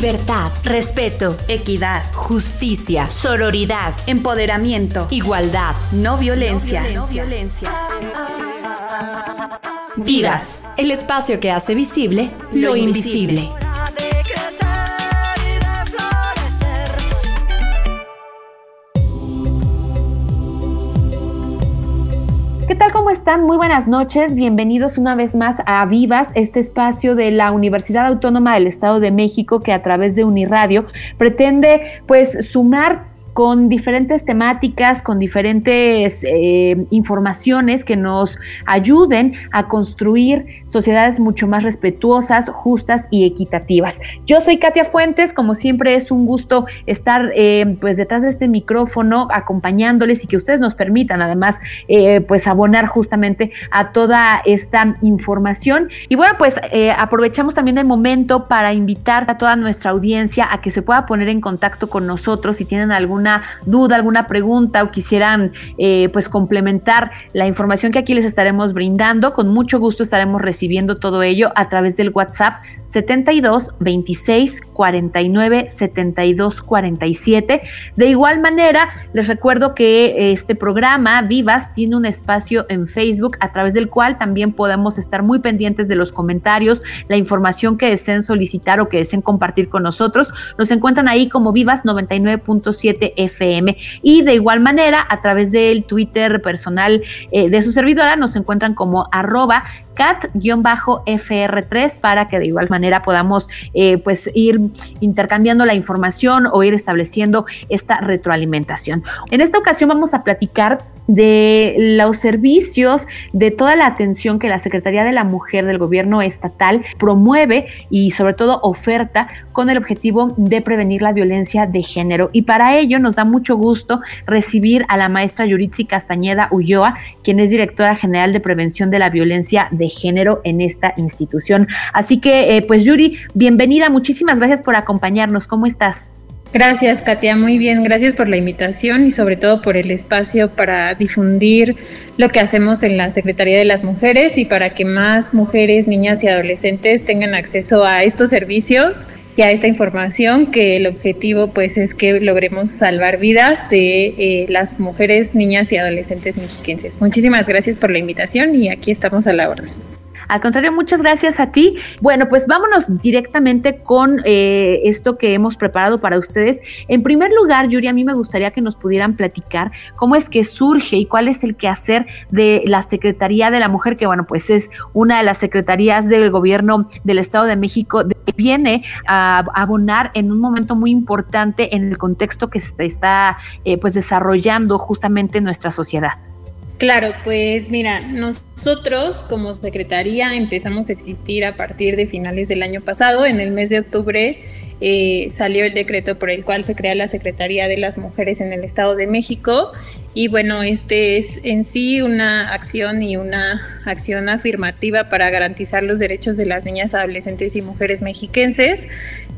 Libertad, respeto, equidad, justicia, sororidad, empoderamiento, igualdad, no violencia. No violencia. Vivas, el espacio que hace visible lo, invisible. Están? Muy buenas noches. Bienvenidos una vez más a Vivas, este espacio de la Universidad Autónoma del Estado de México que a través de Uniradio pretende pues sumar con diferentes temáticas, con diferentes eh, informaciones que nos ayuden a construir sociedades mucho más respetuosas, justas y equitativas. Yo soy Katia Fuentes, como siempre es un gusto estar eh, pues detrás de este micrófono acompañándoles y que ustedes nos permitan además eh, pues abonar justamente a toda esta información. Y bueno, pues aprovechamos también el momento para invitar a toda nuestra audiencia a que se pueda poner en contacto con nosotros si tienen algún alguna duda, alguna pregunta o quisieran eh, pues complementar la información que aquí les estaremos brindando, con mucho gusto estaremos recibiendo todo ello a través del WhatsApp 72 26 49 72 47. De igual manera, les recuerdo que este programa Vivas tiene un espacio en Facebook a través del cual también podemos estar muy pendientes de los comentarios, la información que deseen solicitar o que deseen compartir con nosotros. Nos encuentran ahí como Vivas 99.7 FM. Y de igual manera, a través del Twitter personal eh, de su servidora, nos encuentran como arroba cat-fr3 para que de igual manera podamos eh, pues ir intercambiando la información o ir estableciendo esta retroalimentación. En esta ocasión vamos a platicar de los servicios, de toda la atención que la Secretaría de la Mujer del Gobierno Estatal promueve y sobre todo oferta con el objetivo de prevenir la violencia de género. Y para ello nos da mucho gusto recibir a la maestra Yuritsi Castañeda Ulloa, quien es directora general de prevención de la violencia de género en esta institución. Así que, eh, pues Yuri, bienvenida, muchísimas gracias por acompañarnos. ¿Cómo estás? Gracias, Katia. Muy bien. Gracias por la invitación y sobre todo por el espacio para difundir lo que hacemos en la Secretaría de las Mujeres y para que más mujeres, niñas y adolescentes tengan acceso a estos servicios y a esta información que el objetivo pues es que logremos salvar vidas de eh, las mujeres, niñas y adolescentes mexiquenses. Muchísimas gracias por la invitación y aquí estamos a la orden. Al contrario, muchas gracias a ti. Bueno, pues vámonos directamente con eh, esto que hemos preparado para ustedes. En primer lugar, Yuri, a mí me gustaría que nos pudieran platicar cómo es que surge y cuál es el quehacer de la Secretaría de la Mujer, que bueno, pues es una de las secretarías del gobierno del Estado de México que viene a abonar en un momento muy importante en el contexto que se está eh, pues desarrollando justamente en nuestra sociedad. Claro, pues mira, nosotros como Secretaría empezamos a existir a partir de finales del año pasado. En el mes de octubre eh, salió el decreto por el cual se crea la Secretaría de las Mujeres en el Estado de México. Y bueno, este es en sí una acción y una acción afirmativa para garantizar los derechos de las niñas, adolescentes y mujeres mexiquenses,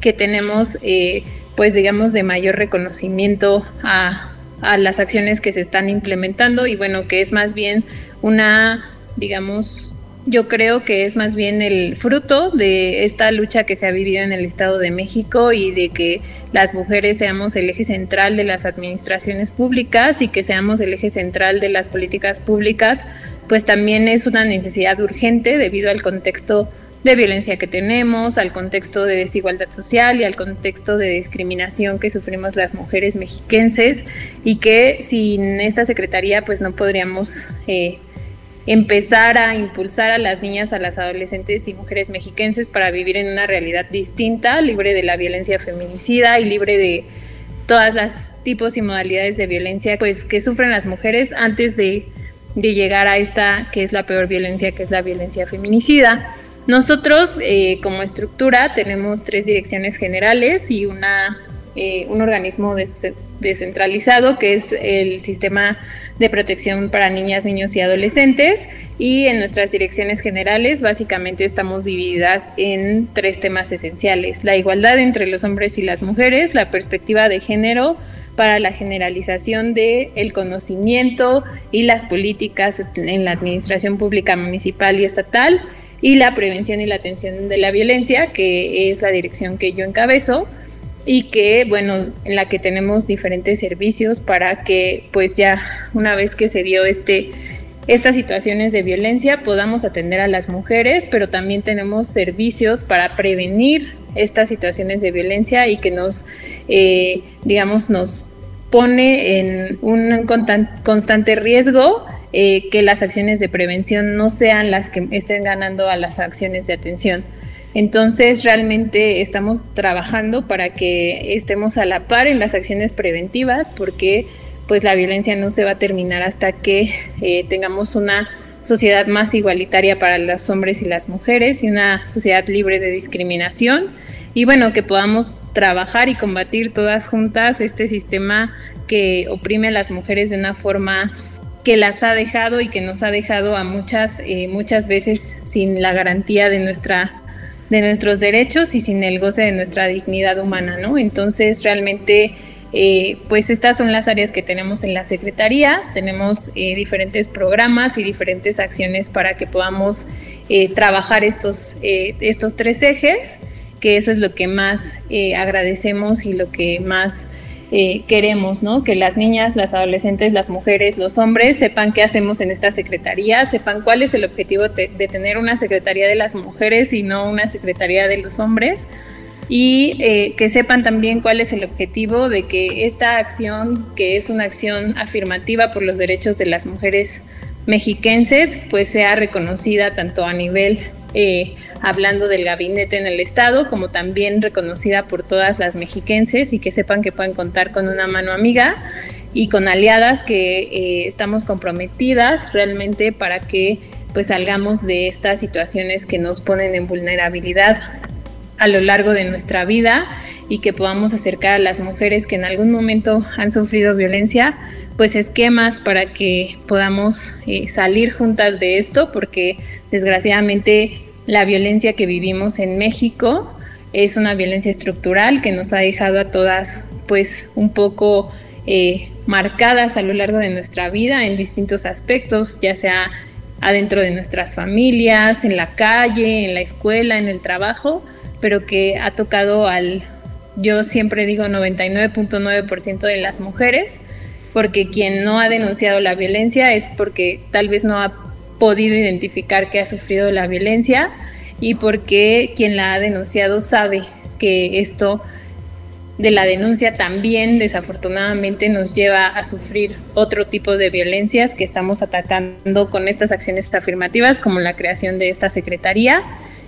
que tenemos, eh, pues digamos, de mayor reconocimiento a a las acciones que se están implementando y bueno, que es más bien una, digamos, yo creo que es más bien el fruto de esta lucha que se ha vivido en el Estado de México y de que las mujeres seamos el eje central de las administraciones públicas y que seamos el eje central de las políticas públicas, pues también es una necesidad urgente debido al contexto de violencia que tenemos, al contexto de desigualdad social y al contexto de discriminación que sufrimos las mujeres mexiquenses y que sin esta secretaría pues no podríamos eh, empezar a impulsar a las niñas, a las adolescentes y mujeres mexiquenses para vivir en una realidad distinta, libre de la violencia feminicida y libre de todas las tipos y modalidades de violencia pues que sufren las mujeres antes de, de llegar a esta que es la peor violencia que es la violencia feminicida. Nosotros eh, como estructura tenemos tres direcciones generales y una, eh, un organismo descentralizado que es el sistema de protección para niñas, niños y adolescentes. Y en nuestras direcciones generales básicamente estamos divididas en tres temas esenciales, la igualdad entre los hombres y las mujeres, la perspectiva de género, para la generalización del el conocimiento y las políticas en la administración pública municipal y estatal y la prevención y la atención de la violencia, que es la dirección que yo encabezo y que, bueno, en la que tenemos diferentes servicios para que, pues ya una vez que se dio este estas situaciones de violencia podamos atender a las mujeres, pero también tenemos servicios para prevenir estas situaciones de violencia y que nos, eh, digamos, nos pone en un constante riesgo eh, que las acciones de prevención no sean las que estén ganando a las acciones de atención. Entonces, realmente estamos trabajando para que estemos a la par en las acciones preventivas, porque pues la violencia no se va a terminar hasta que eh, tengamos una sociedad más igualitaria para los hombres y las mujeres y una sociedad libre de discriminación y bueno, que podamos trabajar y combatir todas juntas este sistema que oprime a las mujeres de una forma que las ha dejado y que nos ha dejado a muchas, eh, muchas veces sin la garantía de, nuestra, de nuestros derechos y sin el goce de nuestra dignidad humana, ¿no? Entonces, realmente, eh, pues estas son las áreas que tenemos en la Secretaría. Tenemos eh, diferentes programas y diferentes acciones para que podamos trabajar estos, estos tres ejes que eso es lo que más agradecemos y lo que más eh, queremos, ¿no? Que las niñas, las adolescentes, las mujeres, los hombres sepan qué hacemos en esta secretaría, sepan cuál es el objetivo de, tener una secretaría de las mujeres y no una secretaría de los hombres y eh, que sepan también cuál es el objetivo de que esta acción, que es una acción afirmativa por los derechos de las mujeres mexiquenses, pues sea reconocida tanto a nivel eh, hablando del gabinete en el Estado, como también reconocida por todas las mexiquenses y que sepan que pueden contar con una mano amiga y con aliadas que eh, estamos comprometidas realmente para que pues salgamos de estas situaciones que nos ponen en vulnerabilidad a lo largo de nuestra vida y que podamos acercar a las mujeres que en algún momento han sufrido violencia, pues esquemas para que podamos eh, salir juntas de esto, porque desgraciadamente la violencia que vivimos en México es una violencia estructural que nos ha dejado a todas pues un poco eh, marcadas a lo largo de nuestra vida en distintos aspectos, ya sea adentro de nuestras familias, en la calle, en la escuela, en el trabajo, pero que ha tocado al, yo siempre digo 99.9% de las mujeres, porque quien no ha denunciado la violencia es porque tal vez no ha podido identificar que ha sufrido la violencia y porque quien la ha denunciado sabe que esto de la denuncia también desafortunadamente nos lleva a sufrir otro tipo de violencias que estamos atacando con estas acciones afirmativas como la creación de esta secretaría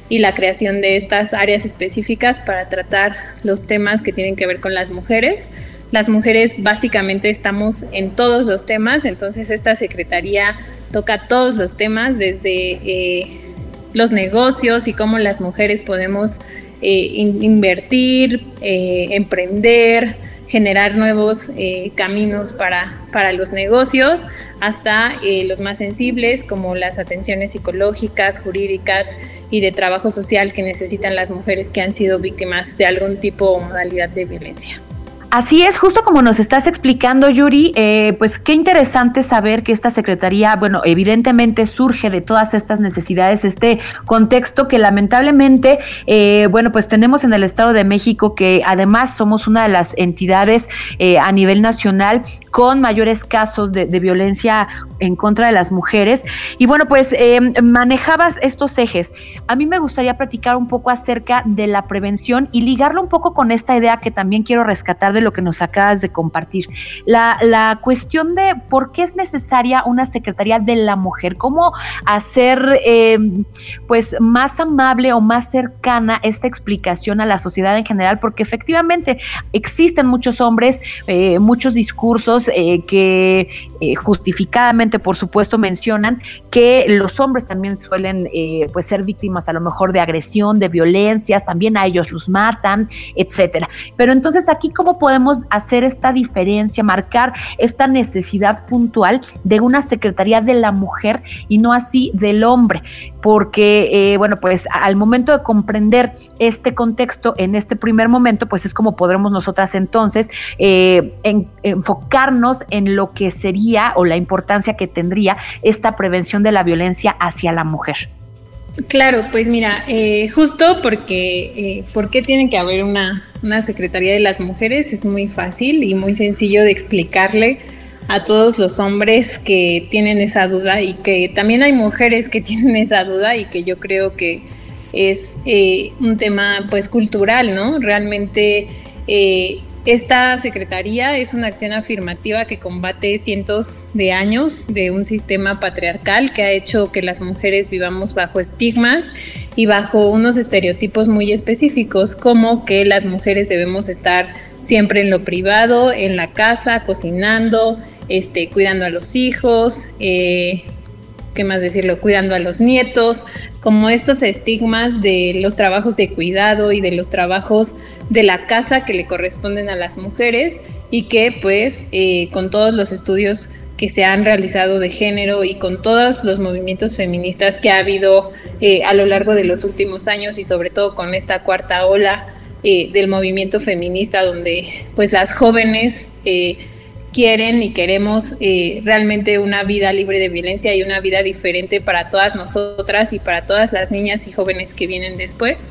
y la creación de estas áreas específicas para tratar los temas que tienen que ver con las mujeres. Las mujeres básicamente estamos en todos los temas, entonces esta secretaría toca todos los temas, desde eh, los negocios y cómo las mujeres podemos eh, invertir, eh, emprender, generar nuevos caminos para, para, los negocios, hasta los más sensibles como las atenciones psicológicas, jurídicas y de trabajo social que necesitan las mujeres que han sido víctimas de algún tipo o modalidad de violencia. Así es, justo como nos estás explicando, Yuri, eh, pues qué interesante saber que esta Secretaría, bueno, evidentemente surge de todas estas necesidades, este contexto que lamentablemente, eh, bueno, pues tenemos en el Estado de México, que además somos una de las entidades eh, a nivel nacional con mayores casos de, violencia en contra de las mujeres. Y bueno, pues manejabas estos ejes. A mí me gustaría platicar un poco acerca de la prevención y ligarlo un poco con esta idea que también quiero rescatar de lo que nos acabas de compartir. La, la cuestión de por qué es necesaria una Secretaría de la Mujer, cómo hacer eh, pues más amable o más cercana esta explicación a la sociedad en general, porque efectivamente existen muchos hombres, eh, muchos discursos eh, que justificadamente, por supuesto, mencionan que los hombres también suelen pues ser víctimas a lo mejor de agresión, de violencias, también a ellos los matan, etcétera. Pero entonces aquí cómo podemos podemos hacer esta diferencia, marcar esta necesidad puntual de una Secretaría de la Mujer y no así del hombre, porque, eh, bueno, pues al momento de comprender este contexto en este primer momento, pues es como podremos nosotras entonces eh, enfocarnos en lo que sería o la importancia que tendría esta prevención de la violencia hacia la mujer. Claro, pues mira, eh, justo porque, eh, ¿por qué tiene que haber una, una Secretaría de las Mujeres? Es muy fácil y muy sencillo de explicarle a todos los hombres que tienen esa duda y que también hay mujeres que tienen esa duda y que yo creo que es eh, un tema pues cultural, ¿no? Realmente eh, esta secretaría es una acción afirmativa que combate cientos de años de un sistema patriarcal que ha hecho que las mujeres vivamos bajo estigmas y bajo unos estereotipos muy específicos, como que las mujeres debemos estar siempre en lo privado, en la casa, cocinando, este, cuidando a los hijos, eh, ¿qué más decirlo? Cuidando a los nietos, como estos estigmas de los trabajos de cuidado y de los trabajos de la casa que le corresponden a las mujeres y que pues eh, con todos los estudios que se han realizado de género y con todos los movimientos feministas que ha habido eh, a lo largo de los últimos años y sobre todo con esta cuarta ola eh, del movimiento feminista donde pues las jóvenes quieren y queremos eh, realmente una vida libre de violencia y una vida diferente para todas nosotras y para todas las niñas y jóvenes que vienen después,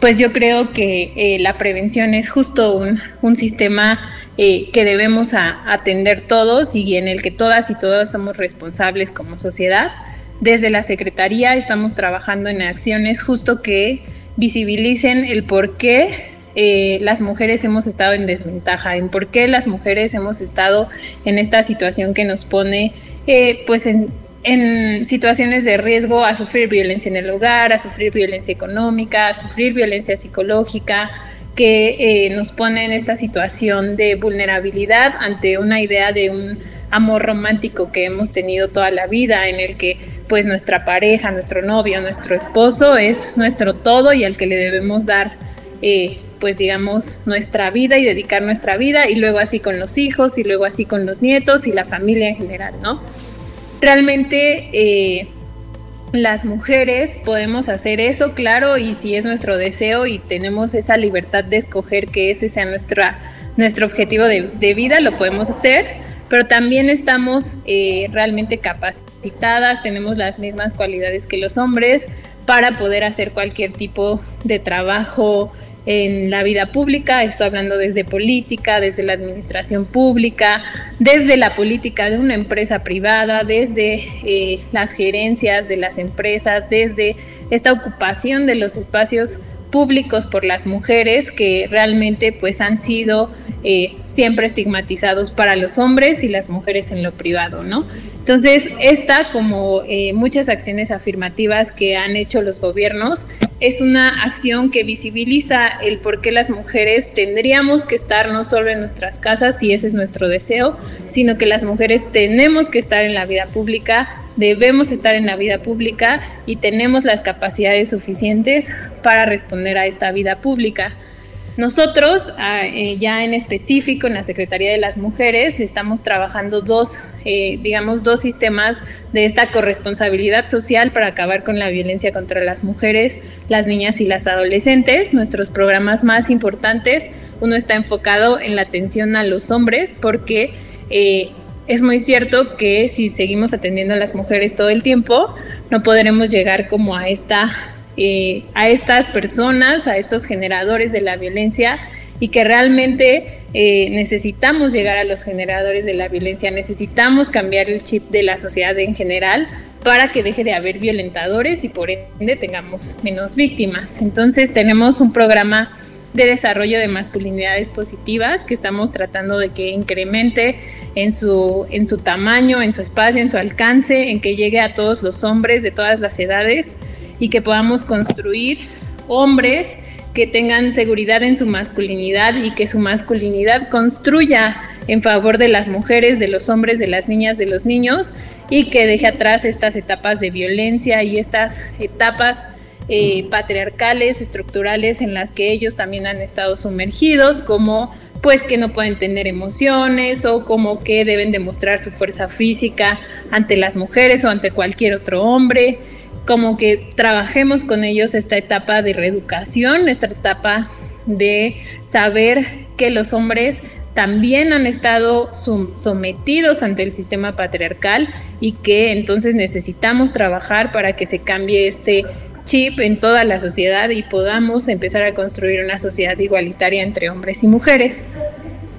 pues yo creo que eh, la prevención es justo un, un sistema eh, que debemos atender todos y en el que todas y todos somos responsables como sociedad. Desde la Secretaría estamos trabajando en acciones justo que visibilicen el por qué eh, las mujeres hemos estado en desventaja, en por qué las mujeres hemos estado en esta situación que nos pone eh, pues en, situaciones de riesgo a sufrir violencia en el hogar, a sufrir violencia económica, a sufrir violencia psicológica, que eh, nos pone en esta situación de vulnerabilidad ante una idea de un amor romántico que hemos tenido toda la vida, en el que pues nuestra pareja, nuestro novio, nuestro esposo es nuestro todo y al que le debemos dar pues digamos, nuestra vida y dedicar nuestra vida y luego así con los hijos y luego así con los nietos y la familia en general, ¿no? Realmente eh, las mujeres podemos hacer eso, claro, y si es nuestro deseo y tenemos esa libertad de escoger que ese sea nuestra, nuestro objetivo de, vida, lo podemos hacer, pero también estamos eh, realmente capacitadas, tenemos las mismas cualidades que los hombres para poder hacer cualquier tipo de trabajo en la vida pública, estoy hablando desde política, desde la administración pública, desde la política de una empresa privada, desde eh, las gerencias de las empresas, desde esta ocupación de los espacios públicos por las mujeres que realmente pues han sido eh, siempre estigmatizados para los hombres y las mujeres en lo privado, ¿no? Entonces, esta, como eh, muchas acciones afirmativas que han hecho los gobiernos, es una acción que visibiliza el por qué las mujeres tendríamos que estar no solo en nuestras casas, si ese es nuestro deseo, sino que las mujeres tenemos que estar en la vida pública, debemos estar en la vida pública y tenemos las capacidades suficientes para responder a esta vida pública. Nosotros, ah, eh, ya en específico en la Secretaría de las Mujeres, estamos trabajando dos, eh, digamos, dos sistemas de esta corresponsabilidad social para acabar con la violencia contra las mujeres, las niñas y las adolescentes. Nuestros programas más importantes, uno está enfocado en la atención a los hombres porque eh, es muy cierto que si seguimos atendiendo a las mujeres todo el tiempo, no podremos llegar como a esta eh, a estas personas, a estos generadores de la violencia y que realmente eh, necesitamos llegar a los generadores de la violencia, necesitamos cambiar el chip de la sociedad en general para que deje de haber violentadores y por ende tengamos menos víctimas. Entonces tenemos un programa de desarrollo de masculinidades positivas que estamos tratando de que incremente en su, en su tamaño, en su espacio, en su alcance, en que llegue a todos los hombres de todas las edades y que podamos construir hombres que tengan seguridad en su masculinidad y que su masculinidad construya en favor de las mujeres, de los hombres, de las niñas, de los niños y que deje atrás estas etapas de violencia y estas etapas eh, patriarcales, estructurales en las que ellos también han estado sumergidos, como pues que no pueden tener emociones o como que deben demostrar su fuerza física ante las mujeres o ante cualquier otro hombre como que trabajemos con ellos esta etapa de reeducación, esta etapa de saber que los hombres también han estado sometidos ante el sistema patriarcal y que entonces necesitamos trabajar para que se cambie este chip en toda la sociedad y podamos empezar a construir una sociedad igualitaria entre hombres y mujeres.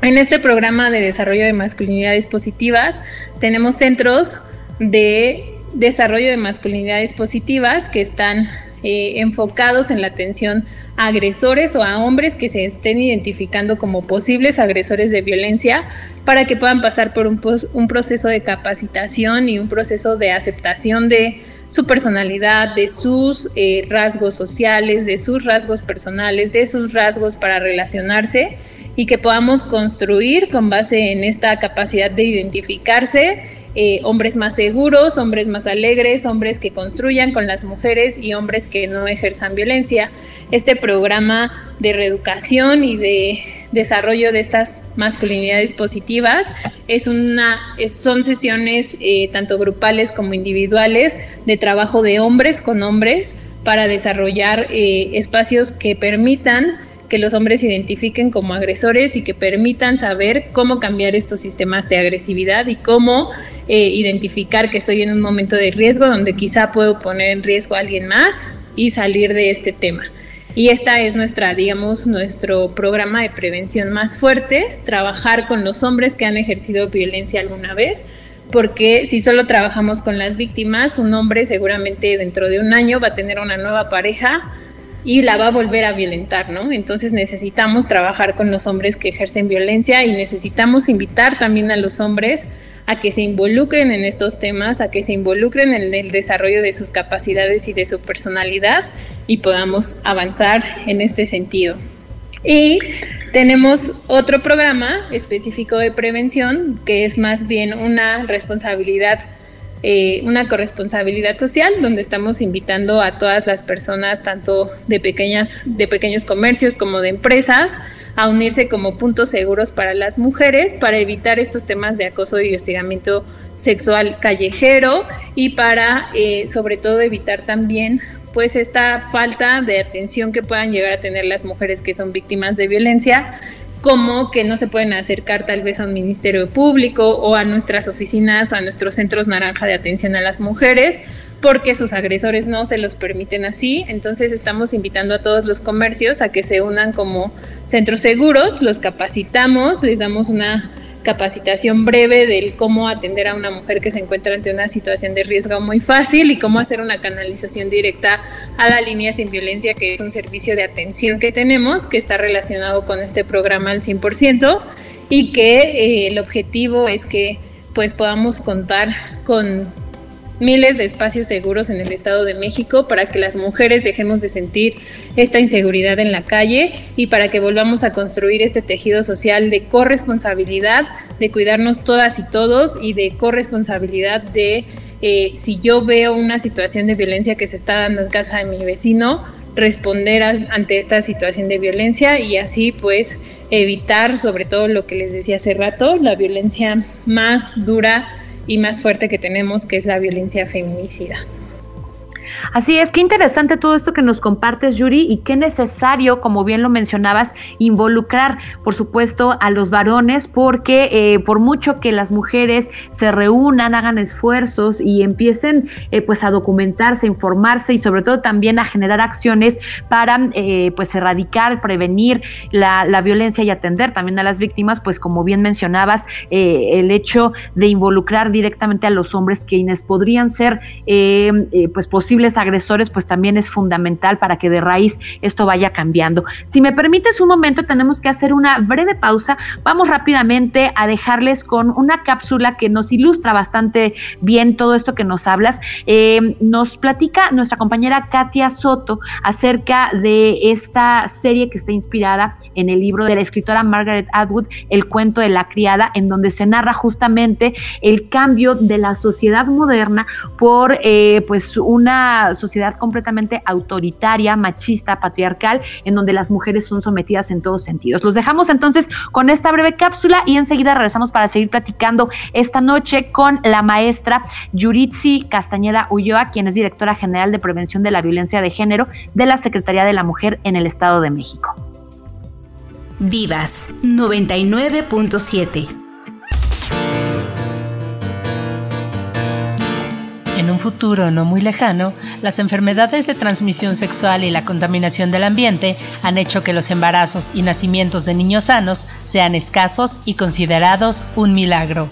En este programa de desarrollo de masculinidades positivas tenemos centros de desarrollo de masculinidades positivas que están eh, enfocados en la atención a agresores o a hombres que se estén identificando como posibles agresores de violencia para que puedan pasar por un, proceso de capacitación y un proceso de aceptación de su personalidad, de sus eh, rasgos sociales, de sus rasgos personales, de sus rasgos para relacionarse y que podamos construir con base en esta capacidad de identificarse eh, hombres más seguros, hombres más alegres, hombres que construyan con las mujeres y hombres que no ejerzan violencia. Este programa de reeducación y de desarrollo de estas masculinidades positivas es una, son sesiones eh, tanto grupales como individuales de trabajo de hombres con hombres para desarrollar eh, espacios que permitan que los hombres identifiquen como agresores y que permitan saber cómo cambiar estos sistemas de agresividad y cómo eh, identificar que estoy en un momento de riesgo donde quizá puedo poner en riesgo a alguien más y salir de este tema. Y esta es nuestra, digamos, nuestro programa de prevención más fuerte, trabajar con los hombres que han ejercido violencia alguna vez, porque si solo trabajamos con las víctimas, un hombre seguramente dentro de un año va a tener una nueva pareja y la va a volver a violentar, ¿no? Entonces necesitamos trabajar con los hombres que ejercen violencia y necesitamos invitar también a los hombres a que se involucren en estos temas, a que se involucren en el desarrollo de sus capacidades y de su personalidad y podamos avanzar en este sentido. Y tenemos otro programa específico de prevención que es más bien una responsabilidad eh, una corresponsabilidad social donde estamos invitando a todas las personas, tanto de, pequeñas, de pequeños comercios como de empresas, a unirse como puntos seguros para las mujeres para evitar estos temas de acoso y hostigamiento sexual callejero y para eh, sobre todo evitar también pues esta falta de atención que puedan llegar a tener las mujeres que son víctimas de violencia como que no se pueden acercar tal vez a un ministerio público o a nuestras oficinas o a nuestros centros naranja de atención a las mujeres, porque sus agresores no se los permiten así. Entonces estamos invitando a todos los comercios a que se unan como centros seguros, los capacitamos, les damos una capacitación breve del cómo atender a una mujer que se encuentra ante una situación de riesgo muy fácil y cómo hacer una canalización directa a la línea sin violencia, que es un servicio de atención que tenemos, que está relacionado con este programa al 100% y que eh, el objetivo es que pues podamos contar con miles de espacios seguros en el Estado de México para que las mujeres dejemos de sentir esta inseguridad en la calle y para que volvamos a construir este tejido social de corresponsabilidad, de cuidarnos todas y todos y de corresponsabilidad de eh, si yo veo una situación de violencia que se está dando en casa de mi vecino, responder ante esta situación de violencia y así pues evitar sobre todo lo que les decía hace rato, la violencia más dura y más fuerte que tenemos, que es la violencia feminicida. Así es, qué interesante todo esto que nos compartes, Yuri, y qué necesario, como bien lo mencionabas, involucrar, por supuesto, a los varones, porque eh, por mucho que las mujeres se reúnan, hagan esfuerzos y empiecen eh, pues a documentarse, informarse y sobre todo también a generar acciones para eh, pues erradicar, prevenir la, violencia y atender también a las víctimas, pues como bien mencionabas, el hecho de involucrar directamente a los hombres quienes podrían ser pues posibles agresores, pues también es fundamental para que de raíz esto vaya cambiando. Si me permites un momento, tenemos que hacer una breve pausa. Vamos rápidamente a dejarles con una cápsula que nos ilustra bastante bien todo esto que nos hablas. Eh, nos platica nuestra compañera Katia Soto acerca de esta serie que está inspirada en el libro de la escritora Margaret Atwood, El cuento de la criada, en donde se narra justamente el cambio de la sociedad moderna por eh, pues una sociedad completamente autoritaria, machista, patriarcal, en donde las mujeres son sometidas en todos sentidos. Los dejamos entonces con esta breve cápsula y enseguida regresamos para seguir platicando esta noche con la maestra Yuritsi Castañeda Ulloa, quien es directora general de Prevención de la Violencia de Género de la Secretaría de la Mujer en el Estado de México. Vivas 99.7 un futuro no muy lejano, las enfermedades de transmisión sexual y la contaminación del ambiente han hecho que los embarazos y nacimientos de niños sanos sean escasos y considerados un milagro.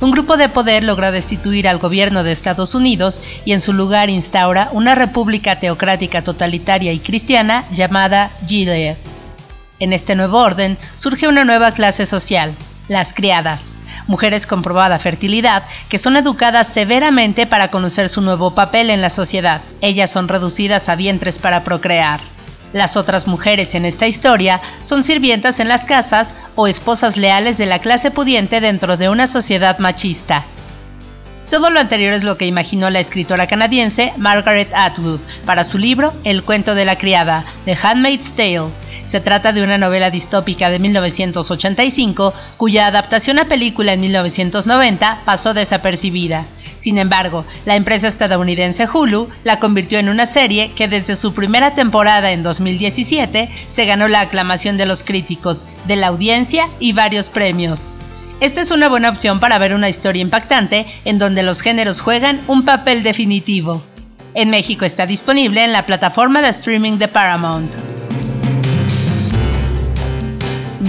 Un grupo de poder logra destituir al gobierno de Estados Unidos y en su lugar instaura una república teocrática totalitaria y cristiana llamada Gilead. En este nuevo orden surge una nueva clase social, las criadas, mujeres con probada fertilidad que son educadas severamente para conocer su nuevo papel en la sociedad. Ellas son reducidas a vientres para procrear. Las otras mujeres en esta historia son sirvientas en las casas o esposas leales de la clase pudiente dentro de una sociedad machista. Todo lo anterior es lo que imaginó la escritora canadiense Margaret Atwood para su libro El cuento de la criada, The Handmaid's Tale. Se trata de una novela distópica de 1985 cuya adaptación a película en 1990 pasó desapercibida. Sin embargo, la empresa estadounidense Hulu la convirtió en una serie que desde su primera temporada en 2017 se ganó la aclamación de los críticos, de la audiencia y varios premios. Esta es una buena opción para ver una historia impactante en donde los géneros juegan un papel definitivo. En México está disponible en la plataforma de streaming de Paramount.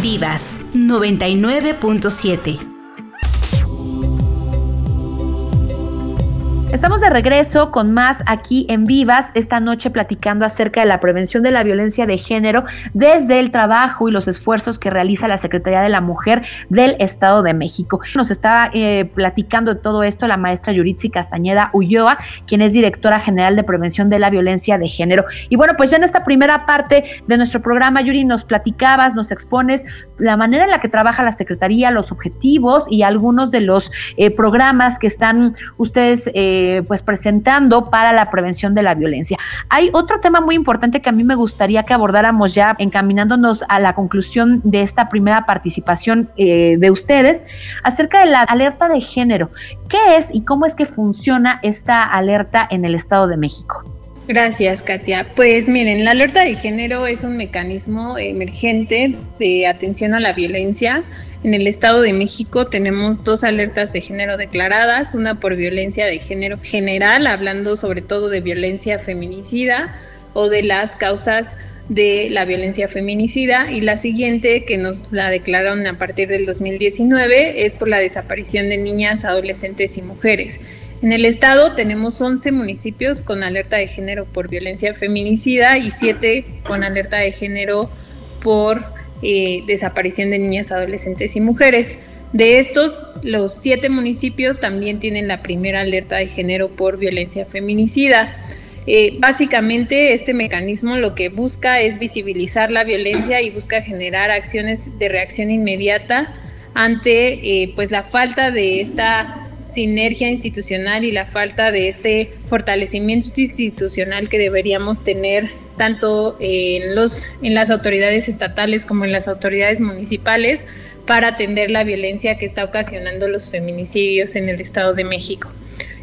Vivas 99.7 Estamos de regreso con más aquí en Vivas, esta noche platicando acerca de la prevención de la violencia de género desde el trabajo y los esfuerzos que realiza la Secretaría de la Mujer del Estado de México. Nos estaba eh, platicando de todo esto la maestra Yuritsi Castañeda Ulloa, quien es directora general de prevención de la violencia de género. Y bueno, pues ya en esta primera parte de nuestro programa, Yuri, nos platicabas, nos expones la manera en la que trabaja la Secretaría, los objetivos y algunos de los eh, programas que están ustedes eh, eh, pues presentando para la prevención de la violencia. Hay otro tema muy importante que a mí me gustaría que abordáramos ya encaminándonos a la conclusión de esta primera participación eh, de ustedes acerca de la alerta de género. ¿Qué es y cómo es que funciona esta alerta en el Estado de México? Gracias, Katia. Pues miren, la alerta de género es un mecanismo emergente de atención a la violencia en el Estado de México tenemos dos alertas de género declaradas, una por violencia de género general, hablando sobre todo de violencia feminicida o de las causas de la violencia feminicida y la siguiente que nos la declararon a partir del 2019 es por la desaparición de niñas, adolescentes y mujeres. En el estado tenemos 11 municipios con alerta de género por violencia feminicida y 7 con alerta de género por eh, desaparición de niñas, adolescentes y mujeres. De estos, los siete municipios también tienen la primera alerta de género por violencia feminicida. Eh, básicamente este mecanismo lo que busca es visibilizar la violencia y busca generar acciones de reacción inmediata ante eh, pues la falta de esta sinergia institucional y la falta de este fortalecimiento institucional que deberíamos tener tanto en, los, en las autoridades estatales como en las autoridades municipales para atender la violencia que está ocasionando los feminicidios en el Estado de México.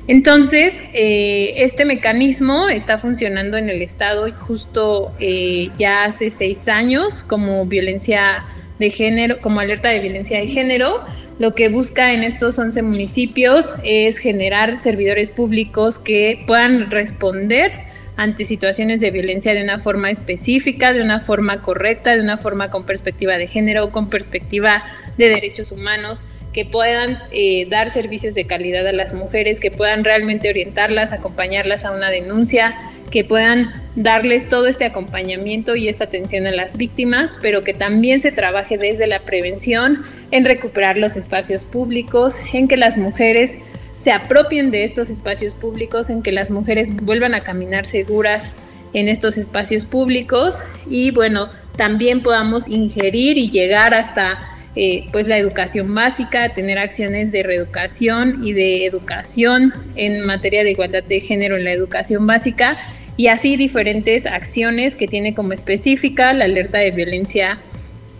Entonces, eh, este mecanismo está funcionando en el Estado justo eh, ya hace seis años como violencia de género, como alerta de violencia de género. Lo que busca en estos 11 municipios es generar servidores públicos que puedan responder ante situaciones de violencia de una forma específica, de una forma correcta, de una forma con perspectiva de género, con perspectiva de derechos humanos, que puedan eh, dar servicios de calidad a las mujeres, que puedan realmente orientarlas, acompañarlas a una denuncia, que puedan darles todo este acompañamiento y esta atención a las víctimas, pero que también se trabaje desde la prevención, en recuperar los espacios públicos, en que las mujeres se apropien de estos espacios públicos, en que las mujeres vuelvan a caminar seguras en estos espacios públicos y bueno, también podamos ingerir y llegar hasta eh, pues la educación básica, tener acciones de reeducación y de educación en materia de igualdad de género en la educación básica y así diferentes acciones que tiene como específica la alerta de violencia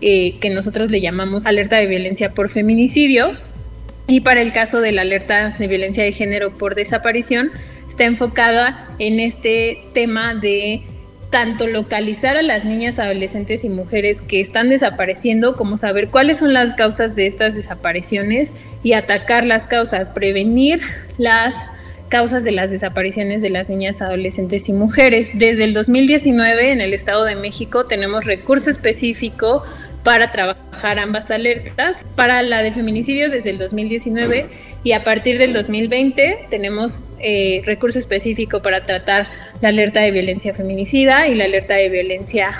eh, que nosotros le llamamos alerta de violencia por feminicidio. Y para el caso de la alerta de violencia de género por desaparición, está enfocada en este tema de tanto localizar a las niñas, adolescentes y mujeres que están desapareciendo, como saber cuáles son las causas de estas desapariciones y atacar las causas, prevenir las causas de las desapariciones de las niñas, adolescentes y mujeres. Desde el 2019 en el Estado de México tenemos recurso específico para trabajar ambas alertas. Para la de feminicidio desde el 2019 y a partir del 2020 tenemos eh, recurso específico para tratar la alerta de violencia feminicida y la alerta de violencia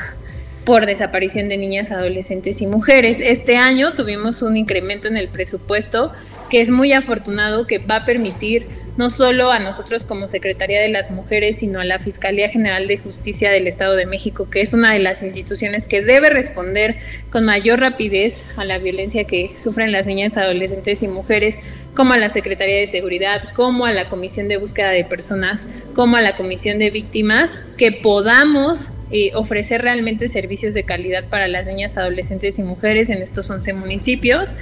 por desaparición de niñas, adolescentes y mujeres. Este año tuvimos un incremento en el presupuesto que es muy afortunado, que va a permitir no solo a nosotros como Secretaría de las Mujeres, sino a la Fiscalía General de Justicia del Estado de México, que es una de las instituciones que debe responder con mayor rapidez a la violencia que sufren las niñas, adolescentes y mujeres, como a la Secretaría de Seguridad, como a la Comisión de Búsqueda de Personas, como a la Comisión de Víctimas, que podamos eh, ofrecer realmente servicios de calidad para las niñas, adolescentes y mujeres en estos 11 municipios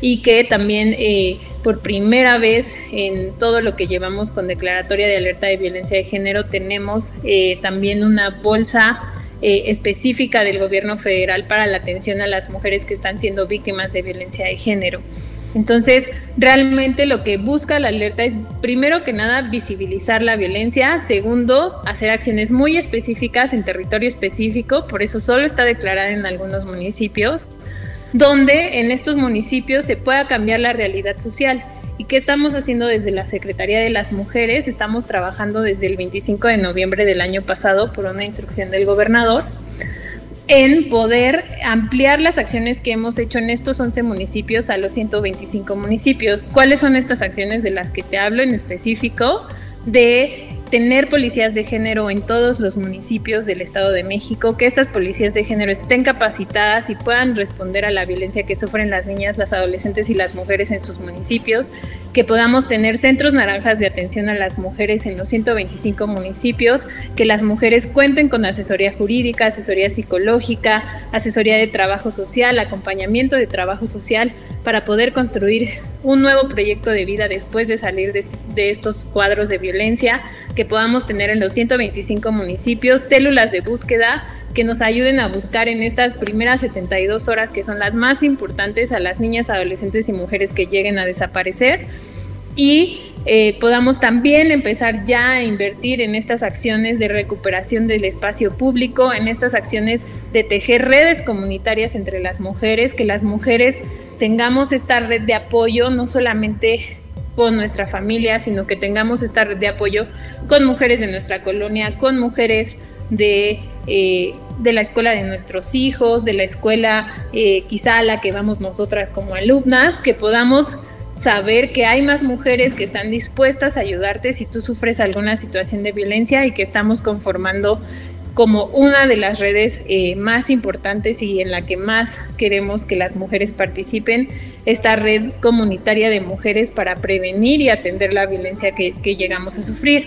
y que también eh, por primera vez en todo lo que llevamos con declaratoria de alerta de violencia de género tenemos eh, también una bolsa específica del gobierno federal para la atención a las mujeres que están siendo víctimas de violencia de género. Entonces, realmente lo que busca la alerta es, primero que nada, visibilizar la violencia, segundo, hacer acciones muy específicas en territorio específico, por eso solo está declarada en algunos municipios, donde en estos municipios se pueda cambiar la realidad social. ¿Y qué estamos haciendo desde la Secretaría de las Mujeres? Estamos trabajando desde el 25 de noviembre del año pasado por una instrucción del gobernador en poder ampliar las acciones que hemos hecho en estos 11 municipios a los 125 municipios. ¿Cuáles son estas acciones de las que te hablo en específico? De tener policías de género en todos los municipios del Estado de México, que estas policías de género estén capacitadas y puedan responder a la violencia que sufren las niñas, las adolescentes y las mujeres en sus municipios, que podamos tener centros naranjas de atención a las mujeres en los 125 municipios, que las mujeres cuenten con asesoría jurídica, asesoría psicológica, asesoría de trabajo social, acompañamiento de trabajo social para poder construir un nuevo proyecto de vida después de salir de, estos cuadros de violencia, que podamos tener en los 125 municipios células de búsqueda que nos ayuden a buscar en estas primeras 72 horas que son las más importantes a las niñas, adolescentes y mujeres que lleguen a desaparecer. Y eh, podamos también empezar ya a invertir en estas acciones de recuperación del espacio público, en estas acciones de tejer redes comunitarias entre las mujeres, que las mujeres tengamos esta red de apoyo no solamente con nuestra familia, sino que tengamos esta red de apoyo con mujeres de nuestra colonia, con mujeres de, eh, de la escuela de nuestros hijos, de la escuela eh, quizá a la que vamos nosotras como alumnas, que podamos saber que hay más mujeres que están dispuestas a ayudarte si tú sufres alguna situación de violencia y que estamos conformando como una de las redes eh, más importantes y en la que más queremos que las mujeres participen, esta red comunitaria de mujeres para prevenir y atender la violencia que, que llegamos a sufrir.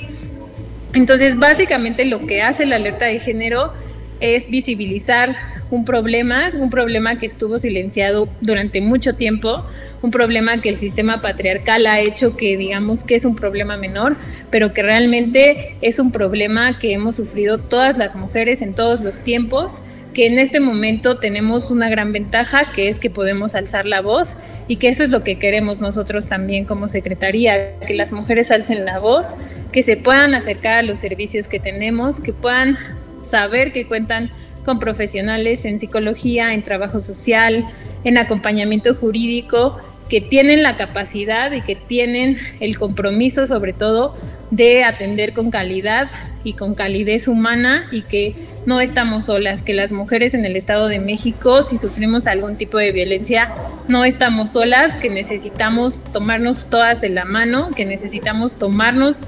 Entonces, básicamente lo que hace la alerta de género es visibilizar un problema, un problema que estuvo silenciado durante mucho tiempo, un problema que el sistema patriarcal ha hecho que digamos que es un problema menor, pero que realmente es un problema que hemos sufrido todas las mujeres en todos los tiempos, que en este momento tenemos una gran ventaja, que es que podemos alzar la voz y que eso es lo que queremos nosotros también como Secretaría, que las mujeres alcen la voz, que se puedan acercar a los servicios que tenemos, que puedan saber que cuentan con profesionales en psicología, en trabajo social, en acompañamiento jurídico que tienen la capacidad y que tienen el compromiso sobre todo de atender con calidad y con calidez humana y que no estamos solas, que las mujeres en el Estado de México, si sufrimos algún tipo de violencia, no estamos solas, que necesitamos tomarnos todas de la mano, que necesitamos tomarnos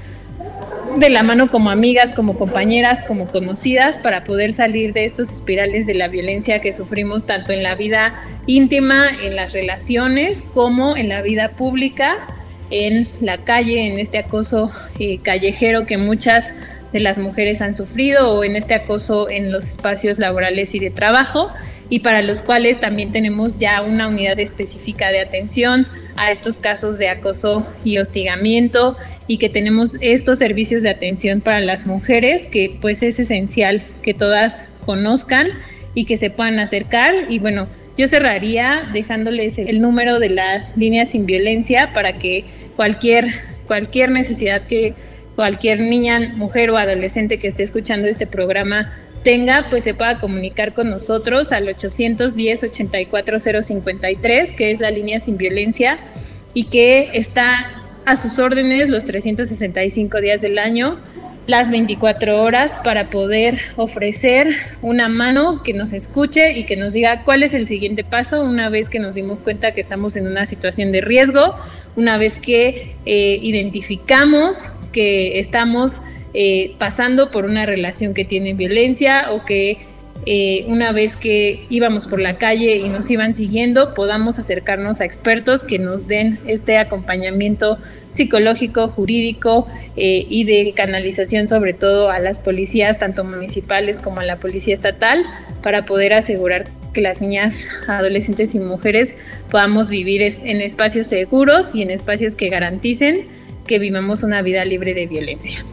de la mano como amigas, como compañeras, como conocidas para poder salir de estos espirales de la violencia que sufrimos tanto en la vida íntima, en las relaciones, como en la vida pública, en la calle, en este acoso eh, callejero que muchas de las mujeres han sufrido o en este acoso en los espacios laborales y de trabajo y para los cuales también tenemos ya una unidad específica de atención a estos casos de acoso y hostigamiento y que tenemos estos servicios de atención para las mujeres que pues es esencial que todas conozcan y que se puedan acercar. Y bueno, yo cerraría dejándoles el número de la línea sin violencia para que cualquier cualquier necesidad que cualquier niña, mujer o adolescente que esté escuchando este programa tenga, pues se pueda comunicar con nosotros al 810-84053, que es la línea sin violencia y que está a sus órdenes los 365 días del año, las 24 horas para poder ofrecer una mano que nos escuche y que nos diga cuál es el siguiente paso una vez que nos dimos cuenta que estamos en una situación de riesgo, una vez que eh, identificamos que estamos eh, pasando por una relación que tiene violencia o que eh, una vez que íbamos por la calle y nos iban siguiendo, podamos acercarnos a expertos que nos den este acompañamiento psicológico, jurídico eh, y de canalización sobre todo a las policías, tanto municipales como a la policía estatal, para poder asegurar que las niñas, adolescentes y mujeres podamos vivir en espacios seguros y en espacios que garanticen que vivamos una vida libre de violencia.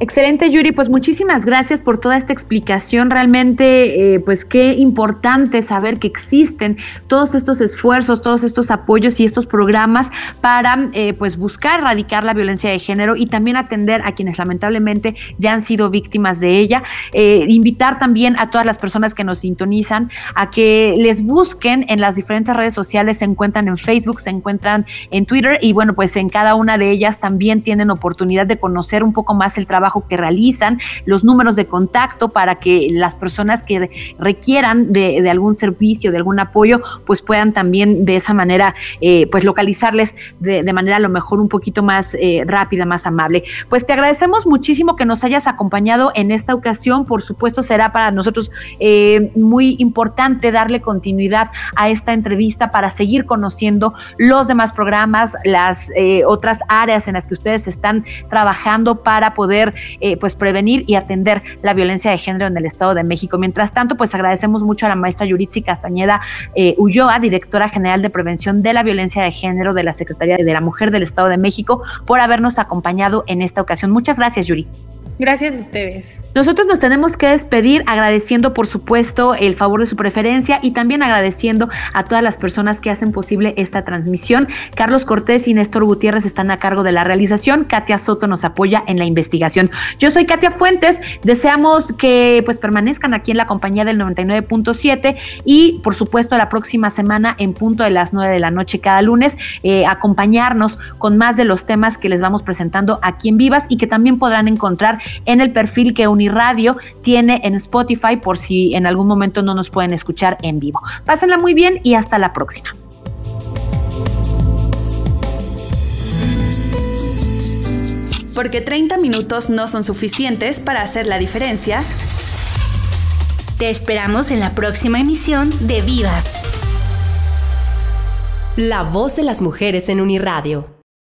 Excelente, Yuri. Pues muchísimas gracias por toda esta explicación. Realmente, eh, pues qué importante saber que existen todos estos esfuerzos, todos estos apoyos y estos programas para, eh, pues, buscar erradicar la violencia de género y también atender a quienes lamentablemente ya han sido víctimas de ella. Eh, invitar también a todas las personas que nos sintonizan a que les busquen en las diferentes redes sociales. Se encuentran en Facebook, se encuentran en Twitter y bueno, pues en cada una de ellas también tienen oportunidad de conocer un poco más el trabajo que realizan, los números de contacto para que las personas que requieran de, algún servicio, de algún apoyo, pues puedan también de esa manera, eh, pues localizarles de, manera a lo mejor un poquito más eh, rápida, más amable. Pues te agradecemos muchísimo que nos hayas acompañado en esta ocasión. Por supuesto, será para nosotros eh, muy importante darle continuidad a esta entrevista para seguir conociendo los demás programas, las otras áreas en las que ustedes están trabajando para eh, pues prevenir y atender la violencia de género en el Estado de México. Mientras tanto, pues agradecemos mucho a la maestra Yuritsi Castañeda eh, Ulloa, directora general de prevención de la violencia de género de la Secretaría de la Mujer del Estado de México, por habernos acompañado en esta ocasión. Muchas gracias, Yuri. Gracias a ustedes. Nosotros nos tenemos que despedir agradeciendo, por supuesto, el favor de su preferencia y también agradeciendo a todas las personas que hacen posible esta transmisión. Carlos Cortés y Néstor Gutiérrez están a cargo de la realización. Katia Soto nos apoya en la investigación. Yo soy Katia Fuentes. Deseamos que pues permanezcan aquí en la compañía del 99.7 y, por supuesto, la próxima semana en punto de las 9 de la noche cada lunes, eh, acompañarnos con más de los temas que les vamos presentando aquí en Vivas y que también podrán encontrar en el perfil que Uniradio tiene en Spotify por si en algún momento no nos pueden escuchar en vivo. Pásenla muy bien y hasta la próxima. Porque 30 minutos no son suficientes para hacer la diferencia. Te esperamos en la próxima emisión de Vivas. La voz de las mujeres en Uniradio